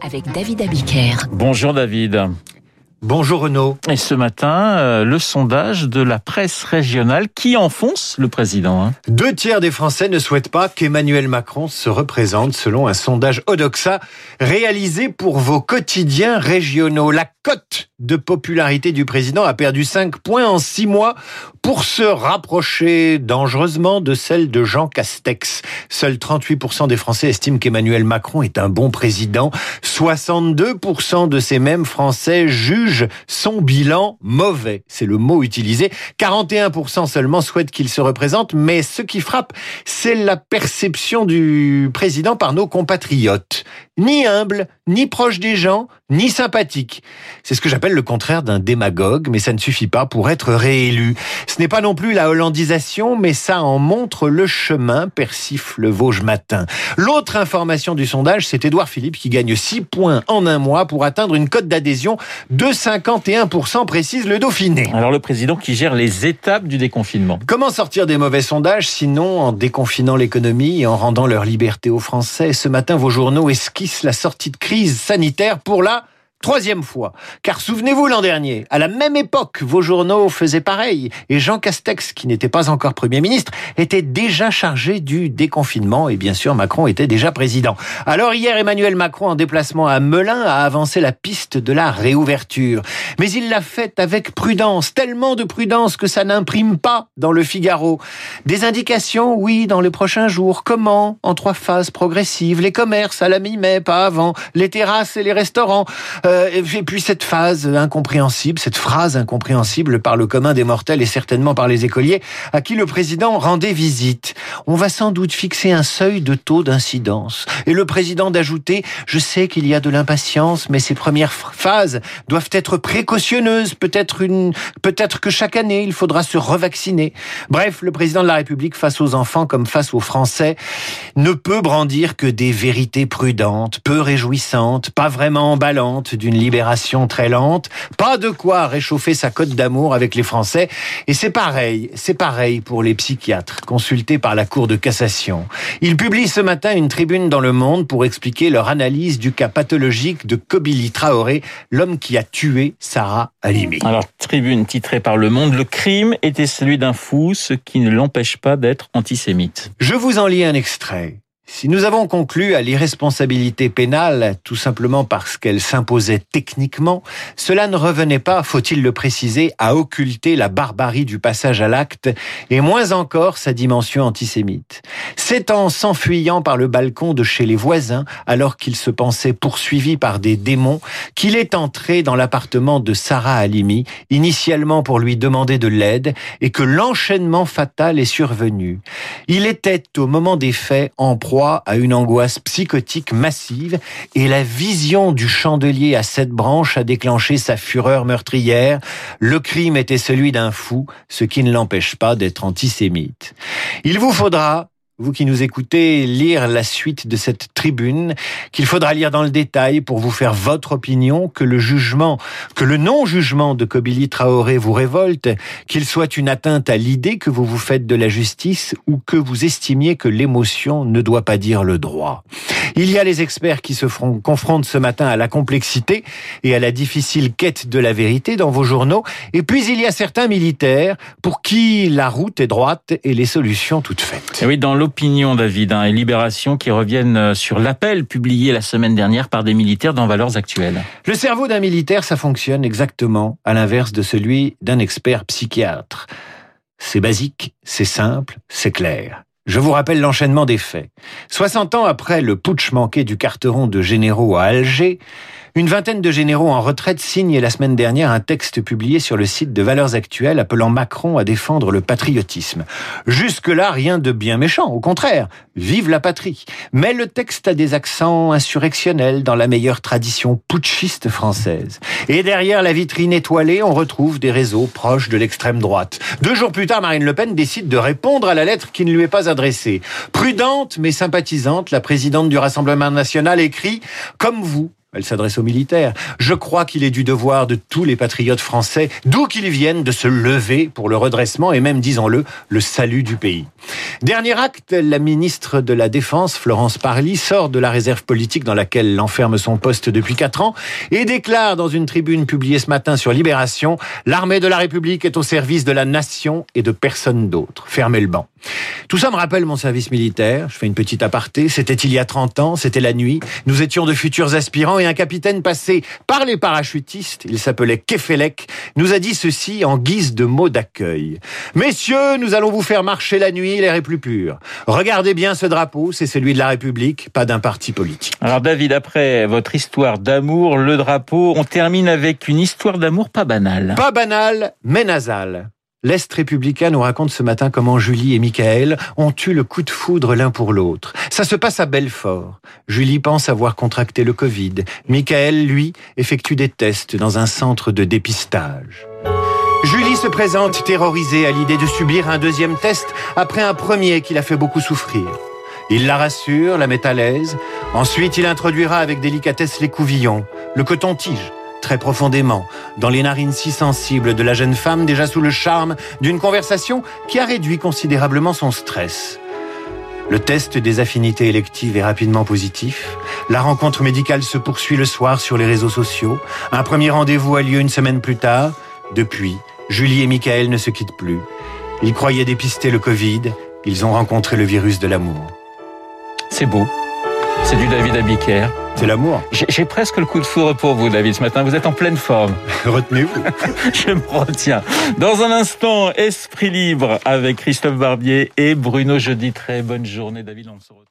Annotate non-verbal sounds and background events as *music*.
avec David Abiker. Bonjour David. Bonjour Renaud. Et ce matin, euh, le sondage de la presse régionale qui enfonce le président. Hein. Deux tiers des Français ne souhaitent pas qu'Emmanuel Macron se représente selon un sondage Odoxa réalisé pour vos quotidiens régionaux. La cote de popularité du président a perdu 5 points en 6 mois pour se rapprocher dangereusement de celle de Jean Castex. Seuls 38% des Français estiment qu'Emmanuel Macron est un bon président. 62% de ces mêmes Français jugent son bilan mauvais. C'est le mot utilisé. 41% seulement souhaitent qu'il se représente. Mais ce qui frappe, c'est la perception du président par nos compatriotes. Ni humble, ni proche des gens, ni sympathique. C'est ce que j'appelle le contraire d'un démagogue, mais ça ne suffit pas pour être réélu. Ce n'est pas non plus la hollandisation, mais ça en montre le chemin, persifle le Vosges Matin. L'autre information du sondage, c'est Édouard Philippe qui gagne 6 points en un mois pour atteindre une cote d'adhésion de 51%, précise le Dauphiné. Alors le président qui gère les étapes du déconfinement. Comment sortir des mauvais sondages sinon en déconfinant l'économie et en rendant leur liberté aux Français? Ce matin, vos journaux esquissent la sortie de crise sanitaire pour la Troisième fois, car souvenez-vous l'an dernier, à la même époque, vos journaux faisaient pareil, et Jean Castex, qui n'était pas encore Premier ministre, était déjà chargé du déconfinement, et bien sûr Macron était déjà président. Alors hier, Emmanuel Macron, en déplacement à Melun, a avancé la piste de la réouverture. Mais il l'a fait avec prudence, tellement de prudence que ça n'imprime pas dans le Figaro. Des indications, oui, dans les prochains jours. Comment? En trois phases progressives. Les commerces à la mi-mai, pas avant. Les terrasses et les restaurants. Euh, et puis cette phase incompréhensible, cette phrase incompréhensible par le commun des mortels et certainement par les écoliers à qui le président rendait visite. On va sans doute fixer un seuil de taux d'incidence. Et le président d'ajouter, je sais qu'il y a de l'impatience, mais ces premières phases doivent être précautionneuses. Peut-être une, peut-être que chaque année il faudra se revacciner. Bref, le président de la République face aux enfants comme face aux Français ne peut brandir que des vérités prudentes, peu réjouissantes, pas vraiment emballantes d'une libération très lente. Pas de quoi réchauffer sa cote d'amour avec les Français. Et c'est pareil, c'est pareil pour les psychiatres consultés par la Cour de cassation. Ils publient ce matin une tribune dans Le Monde pour expliquer leur analyse du cas pathologique de Kobili Traoré, l'homme qui a tué Sarah Halimi. Alors, tribune titrée par Le Monde, le crime était celui d'un fou, ce qui ne l'empêche pas d'être antisémite. Je vous en lis un extrait. Si nous avons conclu à l'irresponsabilité pénale tout simplement parce qu'elle s'imposait techniquement, cela ne revenait pas, faut-il le préciser, à occulter la barbarie du passage à l'acte et moins encore sa dimension antisémite. C'est en s'enfuyant par le balcon de chez les voisins, alors qu'il se pensait poursuivi par des démons, qu'il est entré dans l'appartement de Sarah Halimi, initialement pour lui demander de l'aide, et que l'enchaînement fatal est survenu. Il était au moment des faits en proie à une angoisse psychotique massive et la vision du chandelier à sept branches a déclenché sa fureur meurtrière. Le crime était celui d'un fou, ce qui ne l'empêche pas d'être antisémite. Il vous faudra vous qui nous écoutez, lire la suite de cette tribune, qu'il faudra lire dans le détail pour vous faire votre opinion, que le jugement, que le non-jugement de Kobili Traoré vous révolte, qu'il soit une atteinte à l'idée que vous vous faites de la justice ou que vous estimiez que l'émotion ne doit pas dire le droit. Il y a les experts qui se confrontent ce matin à la complexité et à la difficile quête de la vérité dans vos journaux, et puis il y a certains militaires pour qui la route est droite et les solutions toutes faites. oui, dans opinion, David, hein, et Libération qui reviennent euh, sur l'appel publié la semaine dernière par des militaires dans Valeurs Actuelles. Le cerveau d'un militaire, ça fonctionne exactement à l'inverse de celui d'un expert psychiatre. C'est basique, c'est simple, c'est clair. Je vous rappelle l'enchaînement des faits. 60 ans après le putsch manqué du carteron de généraux à Alger, une vingtaine de généraux en retraite signent la semaine dernière un texte publié sur le site de Valeurs Actuelles appelant Macron à défendre le patriotisme. Jusque-là, rien de bien méchant, au contraire, vive la patrie. Mais le texte a des accents insurrectionnels dans la meilleure tradition putschiste française. Et derrière la vitrine étoilée, on retrouve des réseaux proches de l'extrême droite. Deux jours plus tard, Marine Le Pen décide de répondre à la lettre qui ne lui est pas adressée. Prudente mais sympathisante, la présidente du Rassemblement national écrit « Comme vous, Elle s'adresse aux militaires. Je crois qu'il est du devoir de tous les patriotes français, d'où qu'ils viennent, de se lever pour le redressement et même, disons-le, le salut du pays. Dernier acte, la ministre de la Défense, Florence Parly, sort de la réserve politique dans laquelle l'enferme son poste depuis quatre ans et déclare dans une tribune publiée ce matin sur Libération, l'armée de la République est au service de la nation et de personne d'autre. Fermez le banc. Tout ça me rappelle mon service militaire. Je fais une petite aparté. C'était il y a 30 ans, c'était la nuit. Nous étions de futurs aspirants et un capitaine passé par les parachutistes, il s'appelait Kefelec, nous a dit ceci en guise de mot d'accueil. Messieurs, nous allons vous faire marcher la nuit, l'air est plus pur. Regardez bien ce drapeau, c'est celui de la République, pas d'un parti politique. Alors David, après votre histoire d'amour, le drapeau, on termine avec une histoire d'amour pas banale. Pas banale, mais nasale. L'Est républicain nous raconte ce matin comment Julie et Michael ont eu le coup de foudre l'un pour l'autre. Ça se passe à Belfort. Julie pense avoir contracté le Covid. Michael, lui, effectue des tests dans un centre de dépistage. Julie se présente terrorisée à l'idée de subir un deuxième test après un premier qui l'a fait beaucoup souffrir. Il la rassure, la met à l'aise. Ensuite, il introduira avec délicatesse les couvillons, le coton-tige, très profondément dans les narines si sensibles de la jeune femme déjà sous le charme d'une conversation qui a réduit considérablement son stress. Le test des affinités électives est rapidement positif. La rencontre médicale se poursuit le soir sur les réseaux sociaux. Un premier rendez-vous a lieu une semaine plus tard. Depuis, Julie et Michael ne se quittent plus. Ils croyaient dépister le Covid. Ils ont rencontré le virus de l'amour. C'est beau. C'est du David Abiker. C'est l'amour. J'ai presque le coup de foudre pour vous, David, ce matin. Vous êtes en pleine forme. *laughs* Retenez-vous. *laughs* Je me retiens. Dans un instant, Esprit libre avec Christophe Barbier et Bruno Jeudi. Très bonne journée, David. On se retrouve.